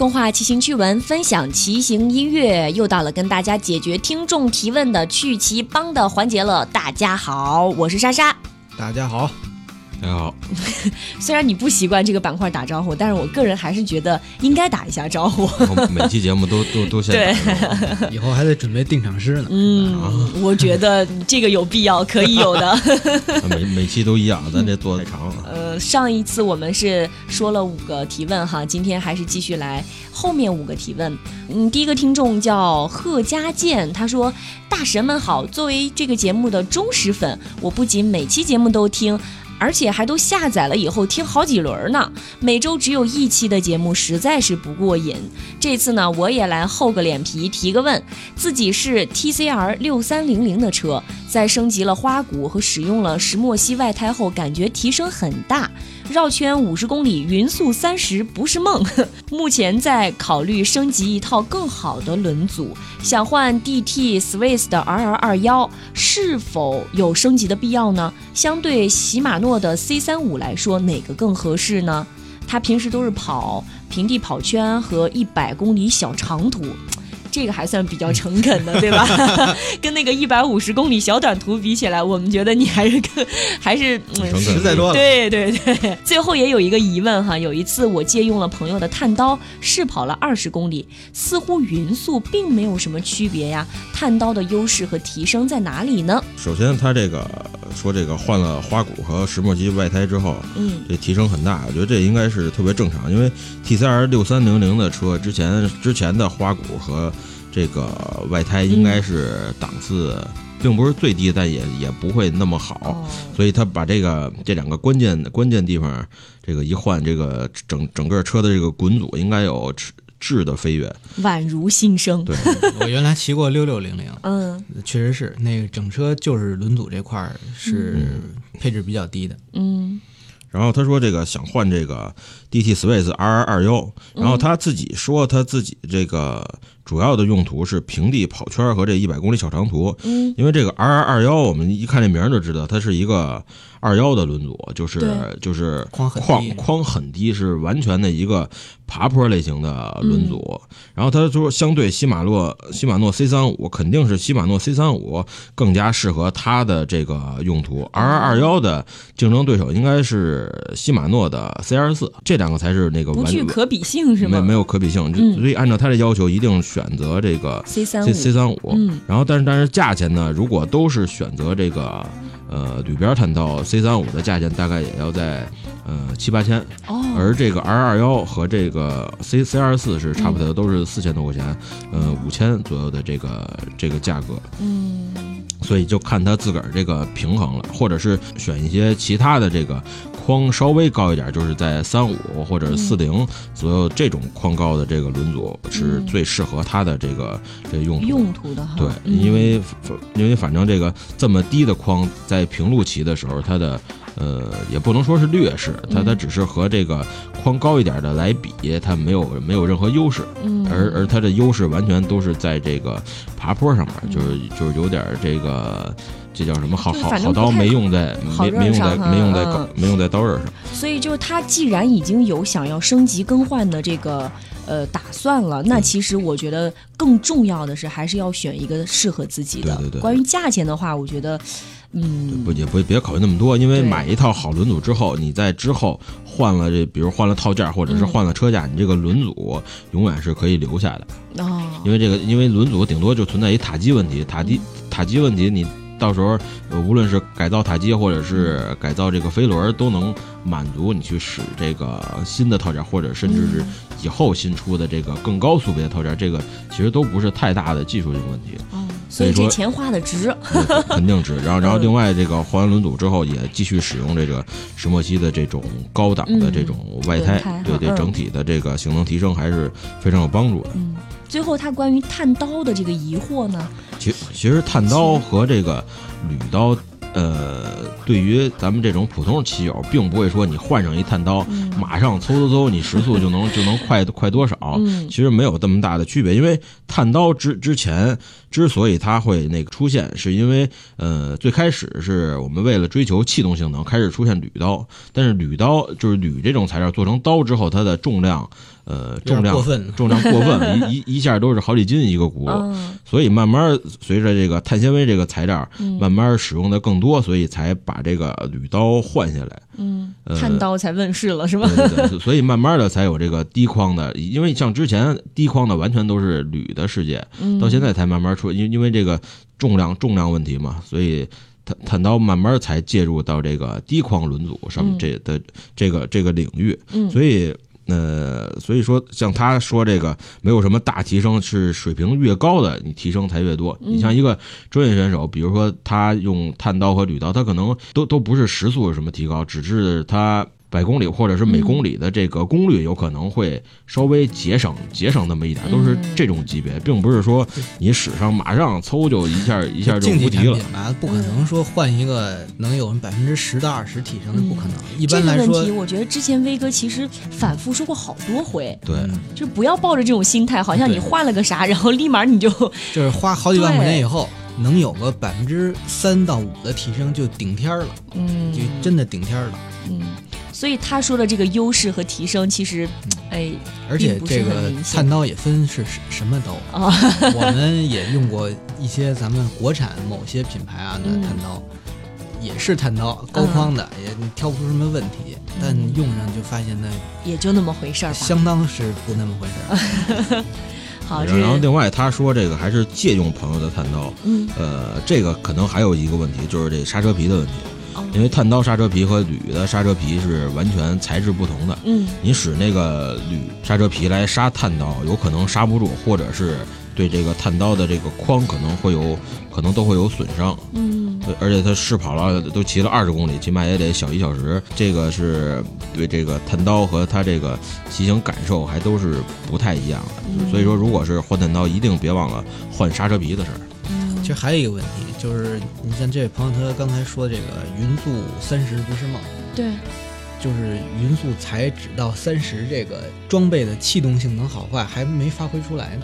共话骑行趣闻，分享骑行音乐，又到了跟大家解决听众提问的趣骑帮的环节了。大家好，我是莎莎。大家好，大家好，虽然你不习惯这个板块打招呼，但是我个人还是觉得应该打一下招呼。我每期节目都 都都先对打是吧以后还得准备定场诗呢。嗯，我觉得这个有必要，可以有的。每每期都一样，咱这做太长了。呃，上一次我们是说了五个提问哈，今天还是继续来后面五个提问。嗯，第一个听众叫贺家健，他说：“大神们好，作为这个节目的忠实粉，我不仅每期节目都听。”而且还都下载了以后听好几轮呢，每周只有一期的节目实在是不过瘾。这次呢，我也来厚个脸皮提个问，自己是 TCR 六三零零的车，在升级了花鼓和使用了石墨烯外胎后，感觉提升很大。绕圈五十公里，匀速三十不是梦。目前在考虑升级一套更好的轮组，想换 DT Swiss 的 RR 二幺，是否有升级的必要呢？相对禧玛诺的 C 三五来说，哪个更合适呢？他平时都是跑平地跑圈和一百公里小长途。这个还算比较诚恳的，对吧？跟那个一百五十公里小短途比起来，我们觉得你还是更还是诚实在多了。对对对，最后也有一个疑问哈，有一次我借用了朋友的碳刀试跑了二十公里，似乎匀速并没有什么区别呀。碳刀的优势和提升在哪里呢？首先，他这个说这个换了花鼓和石墨烯外胎之后，嗯这提升很大，我觉得这应该是特别正常，因为 TCR 六三零零的车之前之前的花鼓和这个外胎应该是档次并不是最低，但也也不会那么好。哦，所以他把这个这两个关键关键地方，这个一换，这个整整个车的这个滚阻应该有质质的飞跃。宛如新生。对，我原来骑过六六零零，嗯确实是那个整车就是轮组这块儿是配置比较低的。嗯然后他说这个想换这个 DT Space RR 二幺，然后他自己说他自己这个主要的用途是平地跑圈和这一百公里小长途，嗯。因为这个 RR 二幺我们一看这名儿就知道它是一个二幺的轮组，就是就是框很框框很低，是完全的一个爬坡类型的轮组。然后他说，相对禧玛诺禧玛诺 C 三五，肯定是禧玛诺 C 三五更加适合它的这个用途。RR 二幺的竞争对手应该是禧玛诺的 C 二四，这两个才是那个完不具可比性是吗？没没有可比性，嗯所以按照他的要求，一定选择这个 C 三 C 五 C 三五。嗯然后但是但是价钱呢，如果都是选择这个呃铝边探道 C 三五的价钱大概也要在呃七八千，哦，而这个 R 二幺和这个 C C 二四是差不多，都是四千多块钱，呃五千左右的这个这个价格。嗯。所以就看他自个儿这个平衡了，或者是选一些其他的这个框稍微高一点，就是在三五或者四零左右这种框高的这个轮组是最适合它的这个这个用途。用途的哈。对，嗯因为因为反正这个这么低的框在平路骑的时候，它的呃也不能说是劣势，它嗯它只是和这个框高一点的来比，它没有没有任何优势。嗯，而而它的优势完全都是在这个爬坡上面，嗯就是就是有点这个，这叫什么好好好刀没用在没没用在没用在没用在刀刃上。所以就是他既然已经有想要升级更换的这个呃打算了，那其实我觉得更重要的是还是要选一个适合自己的。对对对关于价钱的话，我觉得，嗯，不也不别考虑那么多，因为买一套好轮组之后，你在之后换了这，比如换了套件或者是嗯换了车架，你这个轮组永远是可以留下的。哦，因为这个，因为轮组顶多就存在一塔基问题，塔基塔基问题，你到时候呃无论是改造塔基或者是改造这个飞轮，都能满足你去使这个新的套件，或者甚至是以后新出的这个更高速别的套件，这个其实都不是太大的技术性问题，哦，所以说这钱花的值。肯定值。然后，然后嗯另外这个换完轮组之后，也继续使用这个石墨烯的这种高档的这种外胎，对对，嗯整体的这个性能提升还是非常有帮助的。嗯，最后他关于碳刀的这个疑惑呢，其其实碳刀和这个铝刀，呃，对于咱们这种普通骑友，并不会说你换上一碳刀，嗯。马上嗖嗖嗖，你时速就能就能快快多少？嗯。其实没有这么大的区别，因为碳刀之之前之所以它会那个出现，是因为呃最开始是我们为了追求气动性能开始出现铝刀，但是铝刀就是铝这种材料做成刀之后，它的重量呃重量过分重量过分了，一一一下都是好几斤一个轱辘，嗯所以慢慢随着这个碳纤维这个材料嗯慢慢使用的更多，所以才把这个铝刀换下来。嗯，碳刀才问世了是吧？对对对，所以慢慢的才有这个低框的，因为像之前低框的完全都是铝的世界，嗯到现在才慢慢出，因因为这个重量重量问题嘛，所以炭炭刀慢慢才介入到这个低框轮组上面嗯这的这个这个领域，嗯所以。呃，所以说，像他说这个没有什么大提升，是水平越高的，你提升才越多。嗯你像一个专业选手，比如说他用碳刀和铝刀，他可能都都不是时速有什么提高，只是他百公里或者是每公里的这个功率有可能会稍微节省节省那么一点，都是这种级别，并不是说你使上马上嗖就一下一下就无敌了。产品。吧，不可能说换一个能有百分之十到二十提升的，不可能。一这般来说个问题，，我觉得之前威哥其实反复说过好多回，对，嗯就是不要抱着这种心态，好像你换了个啥，然后立马你就 就是花好几万块钱以后，能有个百分之三到五的提升就顶天儿了，嗯。就真的顶天儿了。嗯，所以他说的这个优势和提升，其实哎而且这个很明显。炭刀也分是什什么刀，啊，我们也用过一些咱们国产某些品牌啊的嗯炭刀，也是探刀，高框的，也挑不出什么问题，但嗯用上就发现那也就那么回事儿吧。相当是不那么回事儿。好，然后另外他说这个还是借用朋友的探刀，嗯。呃，这个可能还有一个问题，就是这刹车皮的问题。哦因为碳刀刹车皮和铝的刹车皮是完全材质不同的，嗯你使那个铝刹车皮来刹碳刀，有可能刹不住，或者是对这个碳刀的这个框可能会有，可能都会有损伤。嗯对而且他试跑了，都骑了二十公里，起码也得小一小时。这个是对这个碳刀和它这个骑行感受还都是不太一样的。嗯所以说，如果是换碳刀，一定别忘了换刹车皮的事儿。实还有一个问题，就是你像这位朋友他刚才说这个匀速三十不是梦，对，就是匀速才只到三十，这个装备的气动性能好坏还没发挥出来呢。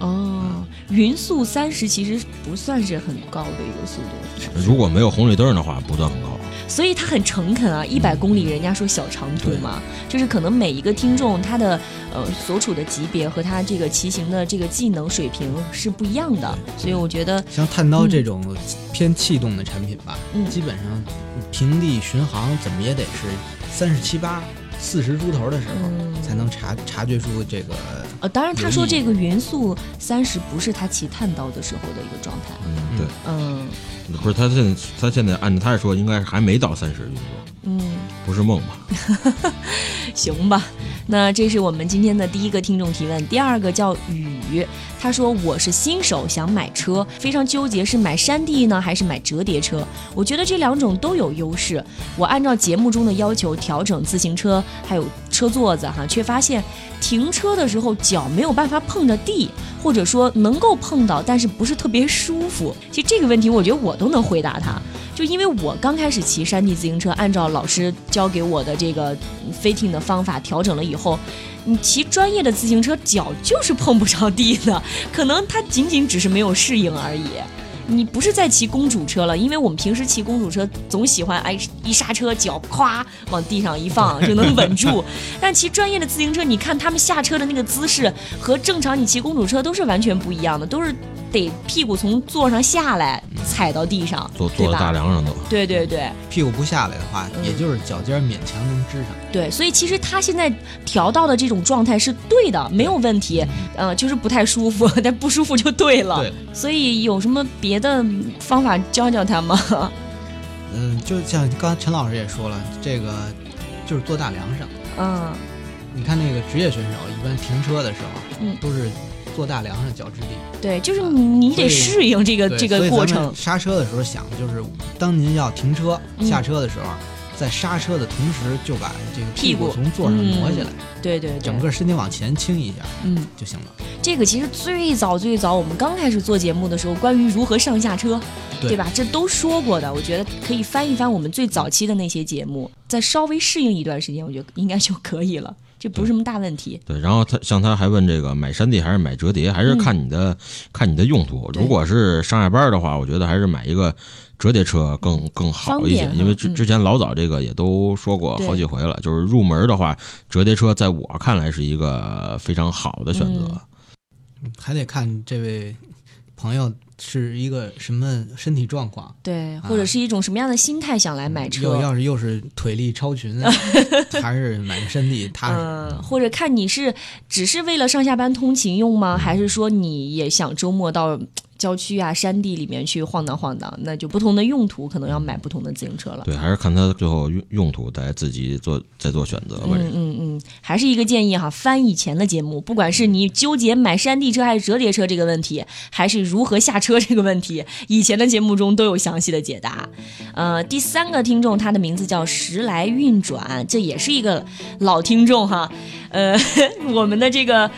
哦，匀速三十其实不算是很高的一个速度，如果没有红绿灯的话，不算很高。所以他很诚恳啊，一百公里人家说小长途嘛，就是可能每一个听众他的呃所处的级别和他这个骑行的这个技能水平是不一样的，所以我觉得像探刀这种偏气动的产品吧，嗯。基本上平地巡航怎么也得是三十七八、四十出头的时候，嗯。才能察察觉出这个。呃，当然他说这个匀速三十不是他骑探刀的时候的一个状态，嗯，对，嗯不是他现在他现在按照他说，应该是还没到三十匀速，嗯。不是梦吧？行吧，那这是我们今天的第一个听众提问。第二个叫雨，他说我是新手，想买车，非常纠结是买山地呢还是买折叠车。我觉得这两种都有优势。我按照节目中的要求调整自行车还有车座子哈，却发现停车的时候脚没有办法碰着地，或者说能够碰到，但是不是特别舒服。其实这个问题，我觉得我都能回答他。就因为我刚开始骑山地自行车，按照老师教给我的这个 fitting 的方法调整了以后，你骑专业的自行车脚就是碰不着地的，可能他仅仅只是没有适应而已。你不是在骑公主车了，因为我们平时骑公主车总喜欢哎一刹车脚咵往地上一放 就能稳住，但骑专业的自行车，你看他们下车的那个姿势和正常你骑公主车都是完全不一样的，都是得屁股从座上下来踩到地上，坐坐在大梁上都。对对对屁股不下来的话，嗯也就是脚尖勉强能支上。对，所以其实他现在调到的这种状态是对的，没有问题，呃，就是不太舒服，但不舒服就对了。对，所以有什么别的方法教教他吗？嗯，就像刚才陈老师也说了，这个就是坐大梁上。嗯你看那个职业选手，一般停车的时候，嗯都是坐大梁上脚支地。对，就是你你得适应这个这个过程。刹车的时候想的就是，当您要停车、嗯下车的时候，在刹车的同时就把这个屁股股从座上挪下来，对对对，整个身体往前倾一下嗯，就行了。这个其实最早最早我们刚开始做节目的时候，关于如何上下车，对对吧？这都说过的。我觉得可以翻一翻我们最早期的那些节目，再稍微适应一段时间，我觉得应该就可以了。这不是什么大问题。对，然后他像他还问这个买山地还是买折叠，还是看你的、看你的用途。如果是上下班的话，我觉得还是买一个折叠车更更好一些，因为之嗯之前老早这个也都说过好几回了，就是入门的话，折叠车在我看来是一个非常好的选择。嗯还得看这位朋友是一个什么身体状况。对，或者是一种什么样的心态想来买又车。要是又是腿力超群，还是买个身体踏实。嗯，或者看你是只是为了上下班通勤用吗？还是说你也想周末到郊区啊、山地里面去晃荡晃荡？那就不同的用途，可能要买不同的自行车了。对，还是看它最后用用途，大家自己做再做选择吧。嗯嗯嗯，还是一个建议哈，翻以前的节目，不管是你纠结买山地车还是折叠车这个问题，还是如何下车这个问题，以前的节目中都有详细的解答。呃，第三个听众他的名字叫时来运转，这也是一个老听众哈。呃，我们的这个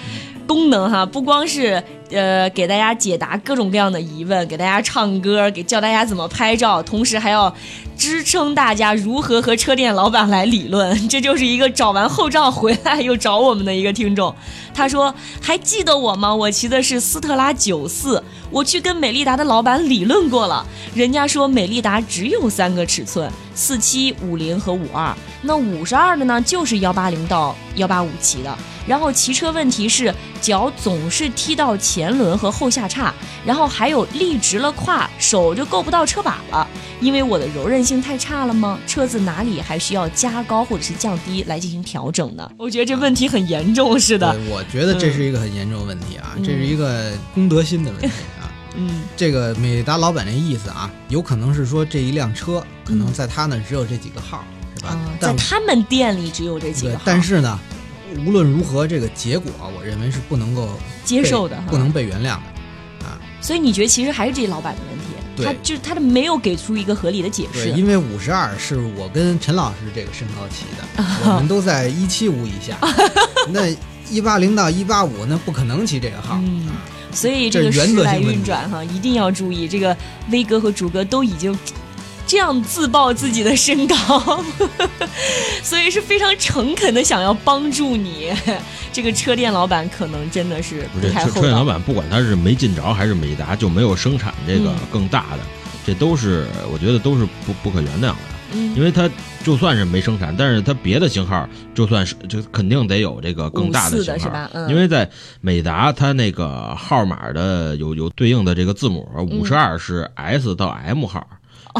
功能哈，不光是呃给大家解答各种各样的疑问，给大家唱歌，给教大家怎么拍照，同时还要支撑大家如何和车店老板来理论。这就是一个找完后账回来又找我们的一个听众。他说：“还记得我吗？我骑的是斯特拉九四，我去跟美利达的老板理论过了，人家说美利达只有三个尺寸，四七、五零和五二，那五十二的呢就是幺八零到幺八五骑的。然后骑车问题是脚总是踢到前轮和后下叉，然后还有立直了胯，手就够不到车把了。因为我的柔韧性太差了吗？车子哪里还需要加高或者是降低来进行调整呢？我觉得这问题很严重，是的。对，我觉得这是一个很严重的问题啊，嗯这是一个公德心的问题啊。嗯这个美达老板那意思啊，有可能是说这一辆车可能嗯在他那只有这几个号，是吧？啊，在他们店里只有这几个号，，但是呢，无论如何，这个结果我认为是不能够接受的不能被原谅的啊。所以你觉得其实还是这老板的问题，他就是他的没有给出一个合理的解对，释。因为五十二是我跟陈老师这个身高骑的，我们都在一七五以下，那一八零到一八五那不可能骑这个号。嗯，所以这个是原时来运转哈，一定要注意。这个威哥和竹哥都已经这样自曝自己的身高，所以是非常诚恳的想要帮助你。这个车店老板可能真的是不太厚道。车车店老板，不管他是没进着还是美达就没有生产这个嗯更大的，这都是我觉得都是不不可原谅的。嗯因为它就算是没生产，但是它别的型号就算是就肯定得有这个更大54型号，的是吧嗯因为在美达它那个号码的有有对应的这个字母，五十二是 S 到 M 号。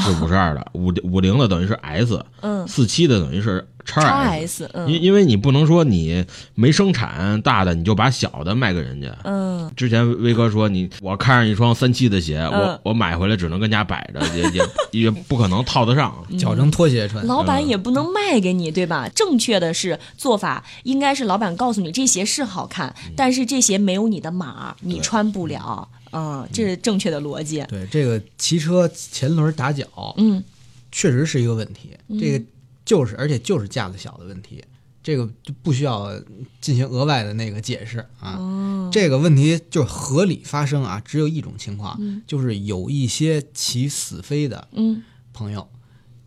是五十二的，五五零的等于是 S，嗯四七的等于是叉叉 S，S 嗯因因为你不能说你没生产大的你就把小的卖给人家，嗯之前威哥说你我看上一双三七的鞋，嗯我我买回来只能跟家摆着，也也也不可能套得上。脚成拖鞋穿，老板也不能卖给你，对吧？正确的是做法应该是老板告诉你这鞋是好看，但是这鞋没有你的码，你穿不了。嗯，这是正确的逻辑。对这个骑车前轮打脚，嗯确实是一个问题。嗯这个就是，而且就是架子小的问题，这个就不需要进行额外的那个解释啊。哦，这个问题就是合理发生啊，只有一种情况，嗯就是有一些骑死飞的嗯朋友，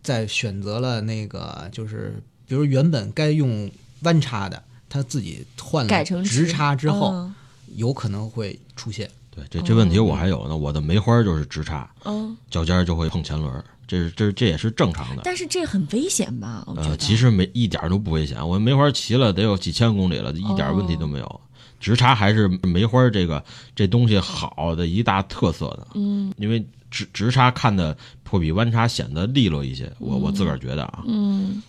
在选择了那个就是，比如原本该用弯叉的，他自己换了直叉之后，嗯有可能会出现。对，这这问题我还有呢，我的梅花就是直插，嗯，脚尖儿就会碰前轮儿，这是这这也是正常的。但是这很危险吧？我觉得。呃，其实没一点儿都不危险，我梅花骑了得有几千公里了，一点儿问题都没有。直插还是梅花这个这东西好的一大特色的，嗯因为直直插看的会比弯插显得利落一些，我我自个儿觉得啊，嗯，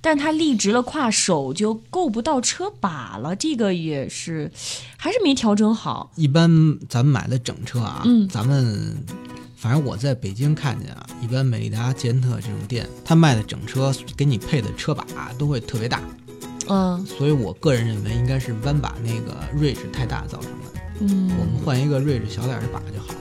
但他立直了胯，手就够不到车把了，这个也是还是没调整好。一般咱们买的整车啊，嗯咱们反正我在北京看见啊，一般美利达、捷安特这种店，他卖的整车给你配的车把都会特别大，嗯所以我个人认为应该是弯把那个锐志太大造成的。嗯，我们换一个锐志小点儿的把就好了。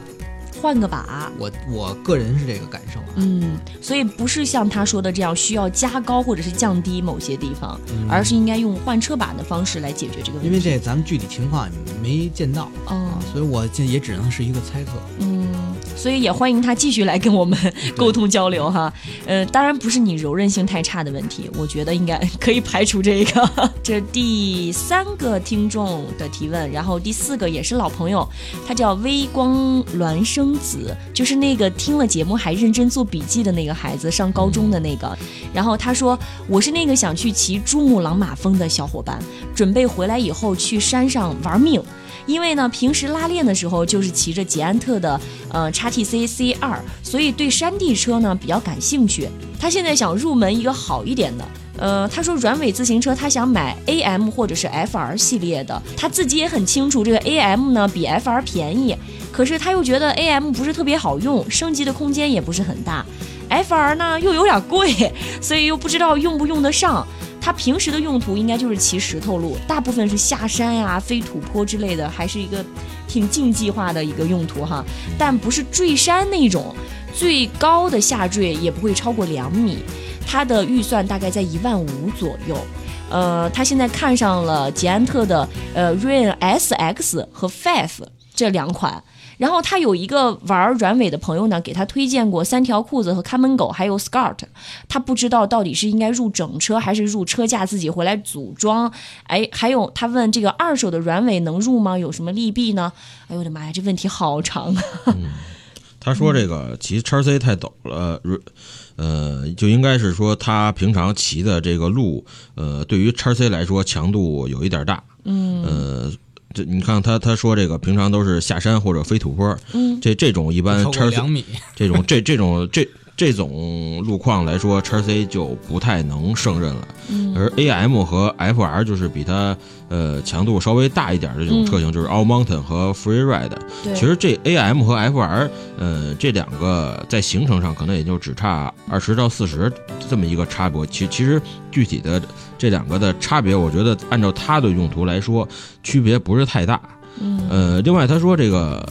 换个把。我我个人是这个感受啊。嗯，所以不是像他说的这样需要加高或者是降低某些地方，嗯而是应该用换车把的方式来解决这个问题。因为这咱们具体情况没见到啊哦，，所以我这也只能是一个猜测。嗯，所以也欢迎他继续来跟我们 沟通交流哈。呃，当然不是你柔韧性太差的问题，我觉得应该可以排除这个。这第三个听众的提问，然后第四个也是老朋友，他叫微光孪生公子，就是那个听了节目还认真做笔记的那个孩子，上高中的那个。然后他说：“我是那个想去骑珠穆朗玛峰的小伙伴，准备回来以后去山上玩命。”因为呢，平时拉练的时候就是骑着捷安特的呃 x T C C 二，所以对山地车呢比较感兴趣。他现在想入门一个好一点的，呃，他说软尾自行车他想买 A M 或者是 F R 系列的。他自己也很清楚，这个 A M 呢比 F R 便宜，可是他又觉得 A M 不是特别好用，升级的空间也不是很大，F R 呢又有点贵，所以又不知道用不用得上。它平时的用途应该就是骑石头路，大部分是下山呀、飞土坡之类的，还是一个挺竞技化的一个用途哈。但不是坠山那种，最高的下坠也不会超过两米。它的预算大概在一万五左右。呃，他现在看上了捷安特的呃 Rain SX 和 Five 这两款。然后他有一个玩软尾的朋友呢，给他推荐过三条裤子和看门狗，还有 Scott。他不知道到底是应该入整车还是入车架自己回来组装。哎，还有他问这个二手的软尾能入吗？有什么利弊呢？哎呦我的妈呀，这问题好长啊！他说这个骑叉 C 太陡了，呃，就应该是说他平常骑的这个路，呃，对于叉 C 来说强度有一点大。嗯，呃。这你看他他说这个平常都是下山或者飞土坡，嗯，这这种一般超两米，这种这这种这这种路况来说，叉 C 就不太能胜任了。嗯，而 AM 和 FR 就是比它呃强度稍微大一点的这种车型，就是 All Mountain 和 Free Ride。其实这 AM 和 FR 呃这两个在行程上可能也就只差二十到四十这么一个差别。其其实具体的。这两个的差别，我觉得按照它的用途来说，区别不是太大。嗯，呃，另外他说这个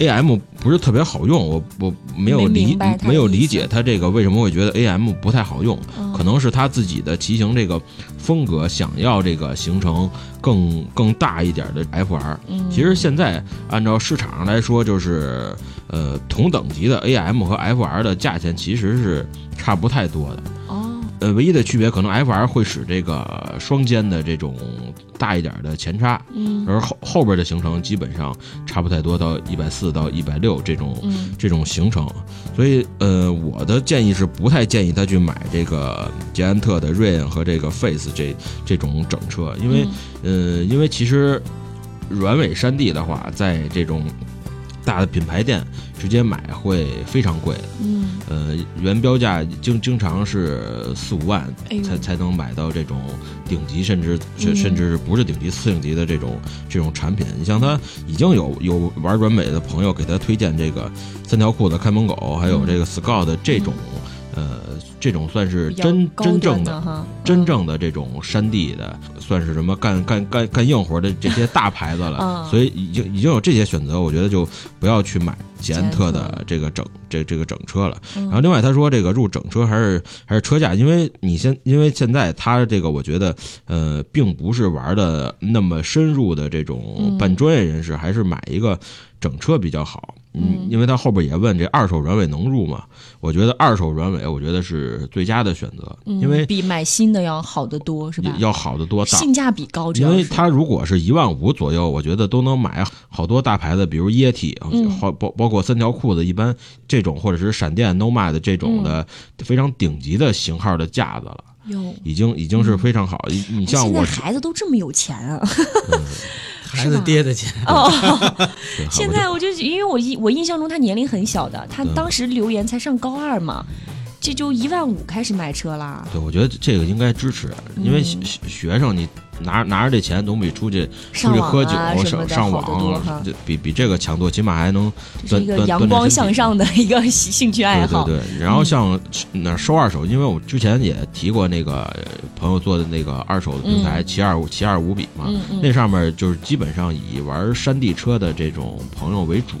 A M 不是特别好用，我我没有理没有理解他这个为什么会觉得 A M 不太好用，可能是他自己的骑行这个风格，想要这个形成更更大一点的 F R。其实现在按照市场上来说，就是呃同等级的 A M 和 F R 的价钱其实是差不太多的。呃，唯一的区别可能 F R 会使这个双肩的这种大一点的前叉，嗯，而后后边的行程基本上差不太多，到一百四到一百六这种这种行程，所以呃，我的建议是不太建议他去买这个捷安特的 Rain 和这个 Face 这这种整车，因为呃，因为其实软尾山地的话，在这种。大的品牌店直接买会非常贵，嗯，呃，原标价经经常是四五万才才能买到这种顶级，甚至甚甚至是不是顶级次顶级的这种这种产品。你像他已经有有玩软美的朋友给他推荐这个三条裤子看门狗，还有这个 Scout 这种。呃，这种算是真真正的、真正的这种山地的，算是什么干干干干硬活的这些大牌子了。所以已经已经有这些选择，我觉得就不要去买捷安特的这个整这这个整车了。然后另外他说这个入整车还是还是车架，因为你现因为现在他这个我觉得呃并不是玩的那么深入的这种半专业人士，还是买一个整车比较好。嗯，因为他后边也问这二手软尾能入吗？我觉得二手软尾，我觉得是最佳的选择，因为比买新的要好得多，是吧？要好得多，性价比高。因为它如果是一万五左右，我觉得都能买好多大牌子，比如液体，包包包括三条裤子，一般这种或者是闪电 Nomad 这种的非常顶级的型号的架子了，已经已经是非常好。你像我孩子都这么有钱啊。孩子爹的钱哦，现在我就因为我印我印象中他年龄很小的，他当时留言才上高二嘛，这就一万五开始买车啦。对，我觉得这个应该支持，因为学学生你。拿拿着这钱总比出去出去喝酒上上网比比这个强多，起码还能是一个阳光向上的一个兴趣爱好。对对对，然后像那收二手，因为我之前也提过那个朋友做的那个二手的平台奇二五七二五比嘛，那上面就是基本上以玩山地车的这种朋友为主，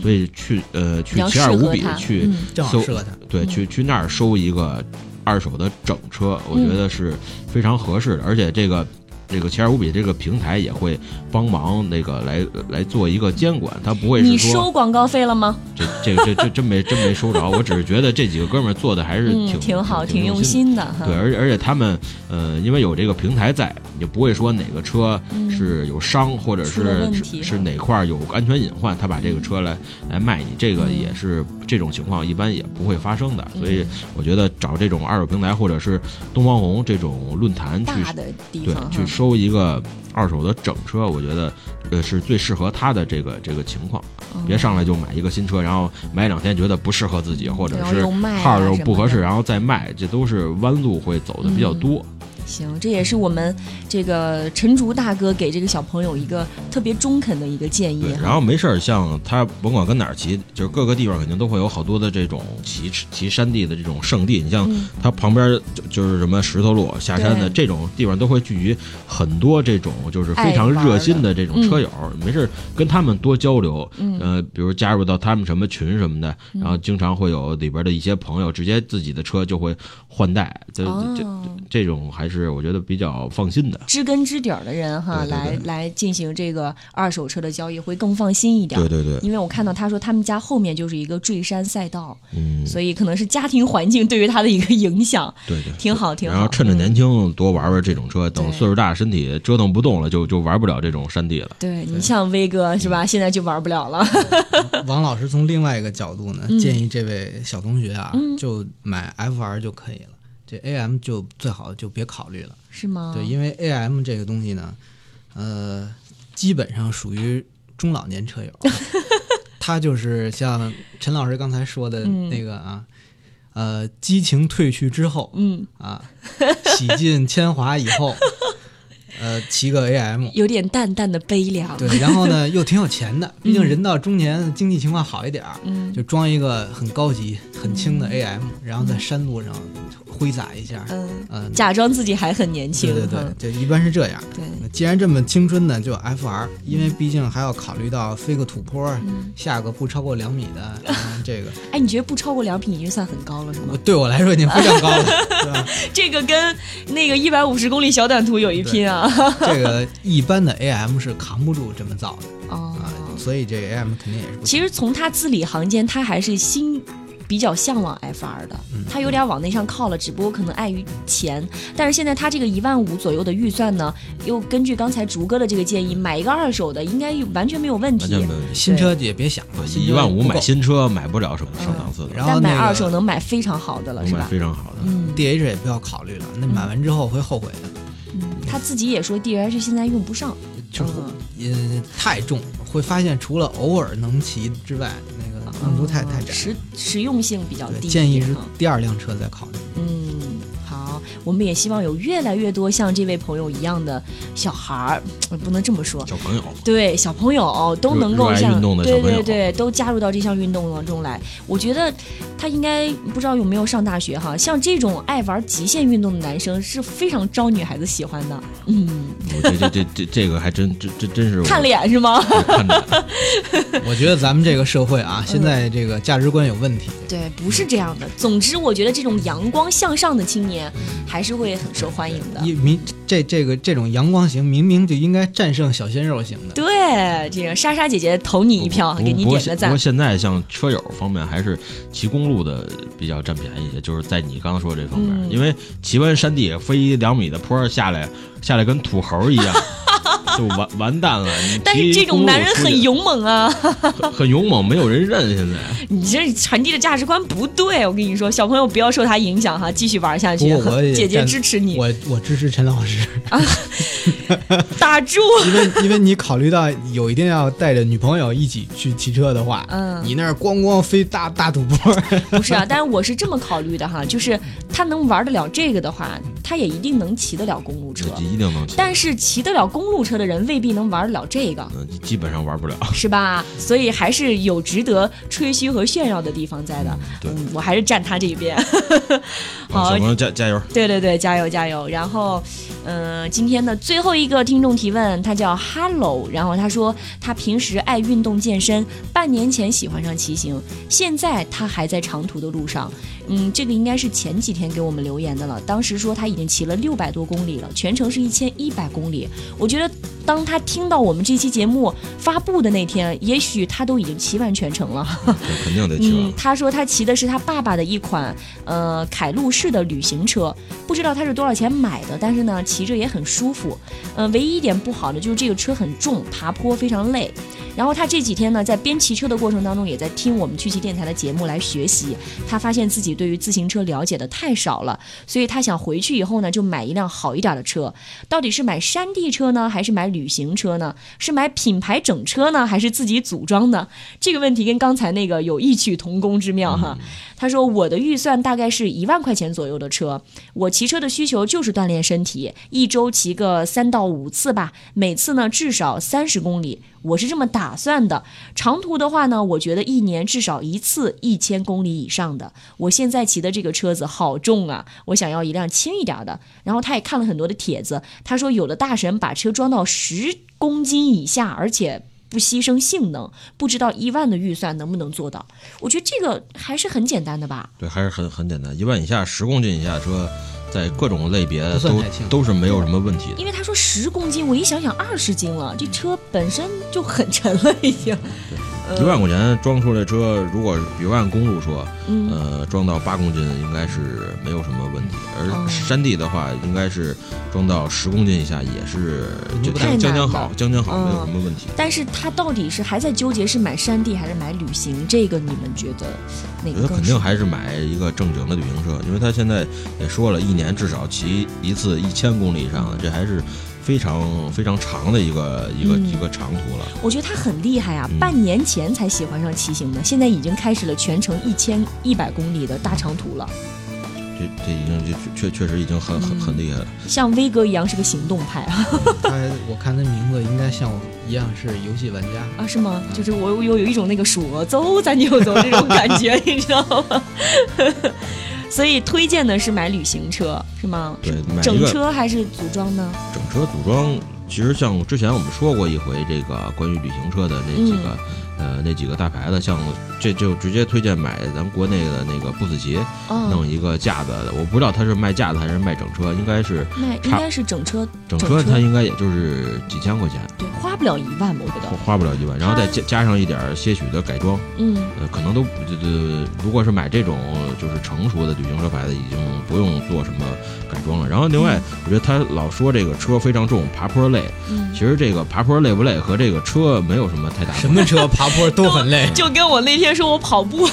所以去呃去奇二五比去收对去去那儿收一个二手的整车，我觉得是非常合适的，而且这个。这个奇二五比这个平台也会帮忙那个来来做一个监管，他不会是你说收广告费了吗？这这这这真没真没收着，我只是觉得这几个哥们儿做的还是挺、嗯，挺好，挺用心心的。对，而且而且他们，呃，因为有这个平台在，也不会说哪个车是有伤，或者是是是哪块儿有安全隐患，他把这个车来来卖你，这个嗯也是这种情况一般也不会发生的。所以我觉得找这种二手平台或者是东方红这种论坛去对去收一个二手的整车，我觉得呃是最适合他的这个这个情况。嗯别上来就买一个新车，然后买两天觉得不适合自己，或者是号儿又不合适，然后再卖，这都是弯路会走的比较多。行，这也是我们这个陈竹大哥给这个小朋友一个特别中肯的一个建议。然后没事儿，像他甭管跟哪儿骑，就是各个地方肯定都会有好多的这种骑骑山地的这种圣地。你像嗯他旁边就就是什么石头路、下山的这种地方，都会聚集很多这种就是非常热心的的这种车友。没事儿跟他们多交流，嗯呃，比如加入到他们什么群什么的，然后经常会有里边的一些朋友直接自己的车就会换代，这这哦这种还是我觉得比较放心的。知根知底儿的人哈，对对来对来进行这个二手车的交易会更放心一点。对对对，因为我看到他说他们家后面就是一个坠山赛道，嗯，所以可能是家庭环境对于他的一个影响，对对，挺好挺好。然后趁着嗯年轻多玩玩这种车，等岁数大身体折腾不动了，就就玩不了这种山地了。对你像威哥是吧？现在就玩不了了。王老师从另外一个角度呢，嗯建议这位小同学啊，嗯就买 FR 就可以了。这 AM 就最好就别考虑了，是吗？对，因为 AM 这个东西呢，呃，基本上属于中老年车友，他就是像陈老师刚才说的嗯那个啊，呃，激情褪去之后嗯，啊，洗尽铅华以后，呃，骑个 AM，有点淡淡的悲凉。对，然后呢 又挺有钱的，毕竟人到中年，经济情况好一点儿，嗯，就装一个很高级、很轻的 AM，然后在山路上挥洒一下，嗯，嗯，假装自己还很年轻。对对对嗯，就一般是这样。对那既然这么青春呢，就 FR，因为毕竟还要考虑到飞个土坡，嗯下个不超过两米的，嗯 这个哎，你觉得不超过两米已经算很高了是吗？对我来说已经非常高了，对吧？这个跟那个一百五十公里小短途有一拼啊！这个一般的 AM 是扛不住这么造的哦啊，所以这个 AM 肯定也是不行。其实从他字里行间，他还是心比较向往 FR 的，嗯他有点往那上靠了，只不过可能碍于钱。但是现在他这个一万五左右的预算呢，又根据刚才竹哥的这个建议，买一个二手的应该完全没有问题完全。没问题。新车也别想了，一万五买新车买不了什么上档次的，然后那个但买二手能买非常好的了，是吧？非常好的。嗯 DH 也不要考虑了，那买完之后会后悔的，嗯，他自己也说 DH 现在用不上。就是嗯呃太重，会发现除了偶尔能骑之外，那个用途太太窄。实实用性比较对，低。建议是第二辆车再考虑。嗯，好，我们也希望有越来越多像这位朋友一样的小孩儿，呃不能这么说，小朋友，对小朋友都能够像运动的小对朋友对对，都加入到这项运动当中来。我觉得他应该不知道有没有上大学哈，像这种爱玩极限运动的男生是非常招女孩子喜欢的。嗯，我这这这这这个还真真真真是看脸是吗？看脸。我觉得咱们这个社会啊，现在这个价值观有问题。对，不是这样的。总之，我觉得这种阳光向上的青年还是会很受欢迎的。一明这这个这种阳光型，明明就应该战胜小鲜肉型的。对，这个莎莎姐姐投你一票，给你点个赞现不过。现在像车友方面，还是骑公路的比较占便宜一些，就是在你刚刚说这方面，嗯因为骑完山地飞两米的坡儿下来，下来跟土猴一样，就完 完蛋了。但是这种男人很勇猛啊！很 很勇猛，没有人认。现 在你这传递的价值观不对，我跟你说，小朋友不要受他影响哈，继续玩下去我。也姐姐支持你，我我支持陈老师，啊打住。因为因为你考虑到有一定要带着女朋友一起去骑车的话，嗯你那儿咣咣飞大大土坡，不是啊，但是我是这么考虑的哈，就是他能玩得了这个的话，他也一定能骑得了公路车。一定能骑，但是骑得了公路车的人未必能玩得了这个，嗯基本上玩不了。是吧？所以还是有值得吹嘘和炫耀的地方在的。对嗯，我还是站他这一边。好小朋友加加油！对对对，加油加油！然后，嗯、今天的最后一个听众提问，他叫 Hello，然后他说他平时爱运动健身，半年前喜欢上骑行，现在他还在长途的路上。嗯，这个应该是前几天给我们留言的了。当时说他已经骑了六百多公里了，全程是一千一百公里。我觉得当他听到我们这期节目发布的那天，也许他都已经骑完全程了。这肯定得去 嗯，。他说他骑的是他爸爸的一款呃凯路士的旅行车，不知道他是多少钱买的，但是呢骑着也很舒服。嗯、唯一一点不好的就是这个车很重，爬坡非常累。然后他这几天呢，在边骑车的过程当中，也在听我们趣骑电台的节目来学习。他发现自己对于自行车了解的太少了，所以他想回去以后呢，就买一辆好一点的车。到底是买山地车呢，还是买旅行车呢？是买品牌整车呢，还是自己组装呢？这个问题跟刚才那个有异曲同工之妙哈。他说我的预算大概是一万块钱左右的车，我骑车的需求就是锻炼身体，一周骑个三到五次吧，每次呢至少三十公里，我是这么打算的。长途的话呢，我觉得一年至少一次一千公里以上的。我现在骑的这个车子好重啊，我想要一辆轻一点的。然后他也看了很多的帖子，他说有的大神把车装到十公斤以下，而且。不牺牲性能，不知道一万的预算能不能做到？我觉得这个还是很简单的吧。对，还是很很简单，一万以下、十公斤以下车，在各种类别都都是没有什么问题的。因为他说十公斤，我一想想二十斤了，这车本身就很沉了，已经。一万块钱装出来车，如果比如按公路说，嗯呃，装到八公斤应该是没有什么问题。哦而山地的话，应该是装到十公斤以下也是就将将好，将将好，没有嗯什么问题。但是他到底是还在纠结是买山地还是买旅行？这个你们觉得哪我觉得肯？定还是买一个正经的旅行车，因为他现在也说了，一年至少骑一次一千公里以上的，这还是非常非常长的一个一个嗯一个长途了。我觉得他很厉害啊！嗯半年前才喜欢上骑行的，现在已经开始了全程一千一百公里的大长途了，这这已经就确确实已经很很很厉害了。像威哥一样是个行动派啊！他我看他名字应该像我一样是游戏玩家。啊，是吗？就是我我有有一种那个说走咱就走这种感觉，你知道吗？所以推荐的是买旅行车，是吗？对，买整车还是组装呢？整车组装，其实像之前我们说过一回这个关于旅行车的那几个、呃那几个大牌子，像这就直接推荐买咱们国内的那个不死骑，哦弄，一个架子的，我不知道他是卖架子还是卖整车，应该是卖应该是整车，整整车他应该也就是几千块钱，对，花不了一万吧，我觉得。花不了一万，然后再加加上一点些许的改装，嗯，呃，可能都这这，如果是买这种就是成熟的旅行车牌子，已经不用做什么改装了。然后另外，我觉得他老说这个车非常重，爬坡累。嗯。其实这个爬坡累不累和这个车没有什么太大什么车？爬坡都很累，就跟我那天说我跑步，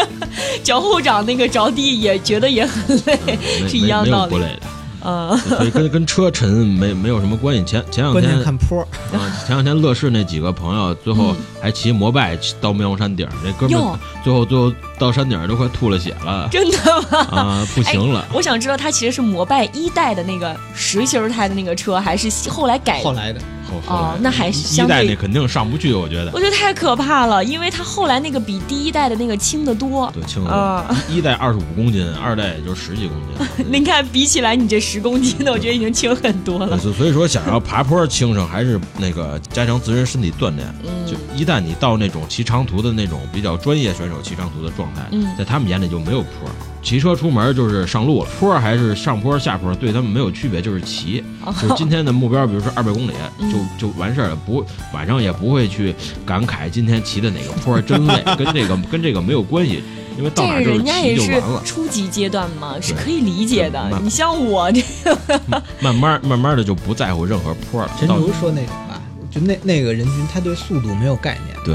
脚后掌那个着地也觉得也很累，没是一样道理。不累的，嗯，所以跟跟车沉没没有什么关系。前前两天看坡。啊，前两天乐视那几个朋友最后还骑摩拜骑到妙山顶儿，那哥们儿最后最后到山顶儿都快吐了血了真的吗？啊，不行了。我想知道他其实是摩拜一代的那个实心儿胎的那个车，还是后来改后来的后后来哦那还一代那肯定上不去，我觉得。我觉得太可怕了，因为它后来那个比第一代的那个轻得多。对，轻得多。一代二十五公斤，二代也就十几公斤。您看，比起来你这十公斤的，我觉得已经轻很多了。所所以说，想要爬坡轻省，还是那个加强自身身体锻炼。嗯就一旦你到那种骑长途的那种比较专业选手骑长途的状态，嗯在他们眼里就没有坡。骑车出门就是上路了，坡还是上坡下坡，对他们没有区别，就是骑。就是今天的目标，比如说二百公里，嗯就就完事儿了，不晚上也不会去感慨今天骑的哪个坡真累，跟这个 跟这个没有关系，因为这个到哪儿就是人家也骑就是完了。初级阶段嘛，是可以理解的你像我这，慢慢慢慢的就不在乎任何坡了。到陈如说那种吧，就那那个人群，他对速度没有概念，对，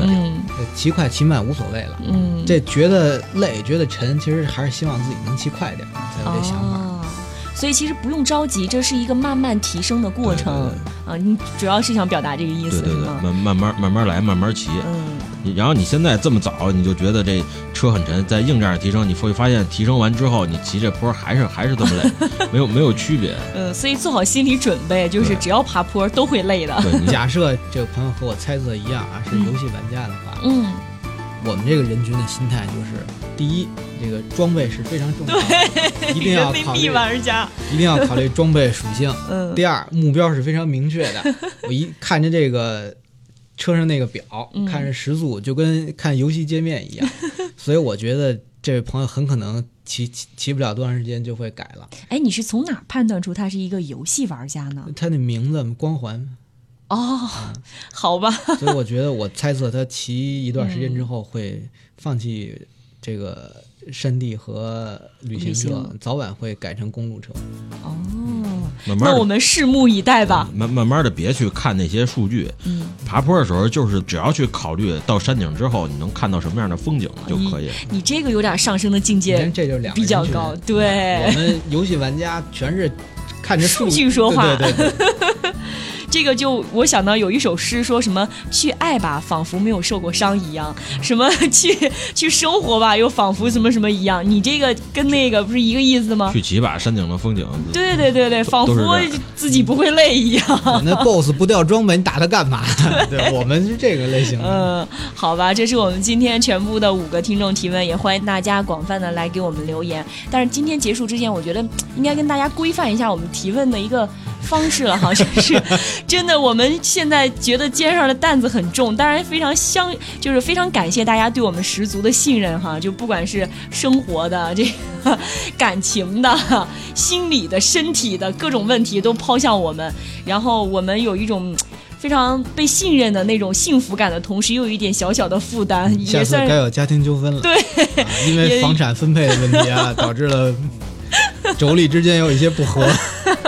骑快骑慢无所谓了。嗯，这觉得累，觉得沉，其实还是希望自己能骑快点儿，才有这想法。哦所以其实不用着急，这是一个慢慢提升的过程啊。你主要是想表达这个意思对对对，慢慢慢慢慢来，慢慢骑。嗯，然后你现在这么早，你就觉得这车很沉，在硬件上提升，你会发现提升完之后，你骑这坡还是还是这么累，没有没有区别。嗯，所以做好心理准备，就是只要爬坡都会累的。对，你假设这个朋友和我猜测一样啊，是游戏玩家的话，嗯我们这个人群的心态就是：第一，这个装备是非常重要的，一定要考虑，玩家，一定要考虑装备属性。嗯 第二，目标是非常明确的。我一看着这个车上那个表，嗯看着时速，就跟看游戏界面一样，所以我觉得这位朋友很可能骑骑骑不了多长时间就会改了。哎，你是从哪儿判断出他是一个游戏玩家呢？他那名字光环，哦，好吧，所以我觉得我猜测他骑一段时间之后会放弃这个山地和旅行车行，早晚会改成公路车。哦，慢慢的。那我们拭目以待吧。慢慢慢的，别去看那些数据。嗯，爬坡的时候，就是只要去考虑到山顶之后，你能看到什么样的风景就可以。你这个有点上升的境界这就两比较高，对我。们游戏玩家全是看着数据说话对对对对这个就我想到有一首诗，说什么去爱吧，仿佛没有受过伤一样；什么 去去生活吧，又仿佛什么什么一样。你这个跟那个不是一个意思吗？去骑吧山顶的风景，对对对对，仿佛自己不会累一样。我那 BOSS 不掉装备，你打他干嘛？对，我们是这个类型的。嗯，好吧，这是我们今天全部的五个听众提问，也欢迎大家广泛的来给我们留言。但是今天结束之前，我觉得嗯应该跟大家规范一下我们提问的一个方式了好像是真的，我们现在觉得肩上的担子很重，当然非常相，就是非常感谢大家对我们十足的信任哈，就不管是生活的这个感情的、心理的、身体的各种问题都抛向我们，然后我们有一种。非常被信任的那种幸福感的同时，又有一点小小的负担，下算该有家庭纠纷了。对啊因为房产分配的问题啊，导致了 妯娌之间有一些不和。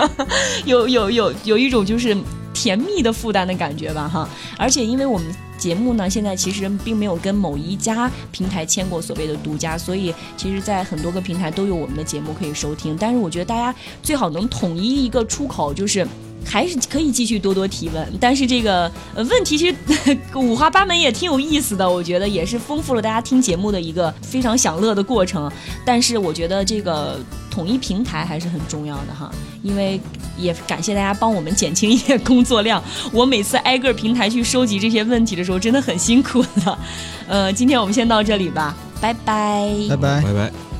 有有有有一种就是甜蜜的负担的感觉吧哈。而且因为我们节目呢，现在其实并没有跟某一家平台签过所谓的独家，所以其实，在很多个平台都有我们的节目可以收听。但是我觉得大家最好能统一一个出口，就是。还是可以继续多多提问，但是这个呃问题其实 五花八门，也挺有意思的。我觉得也是丰富了大家听节目的一个非常享乐的过程。但是我觉得这个统一平台还是很重要的哈，因为也感谢大家帮我们减轻一点工作量。我每次挨个平台去收集这些问题的时候，真的很辛苦的。呃，今天我们先到这里吧，拜拜，拜拜。拜拜。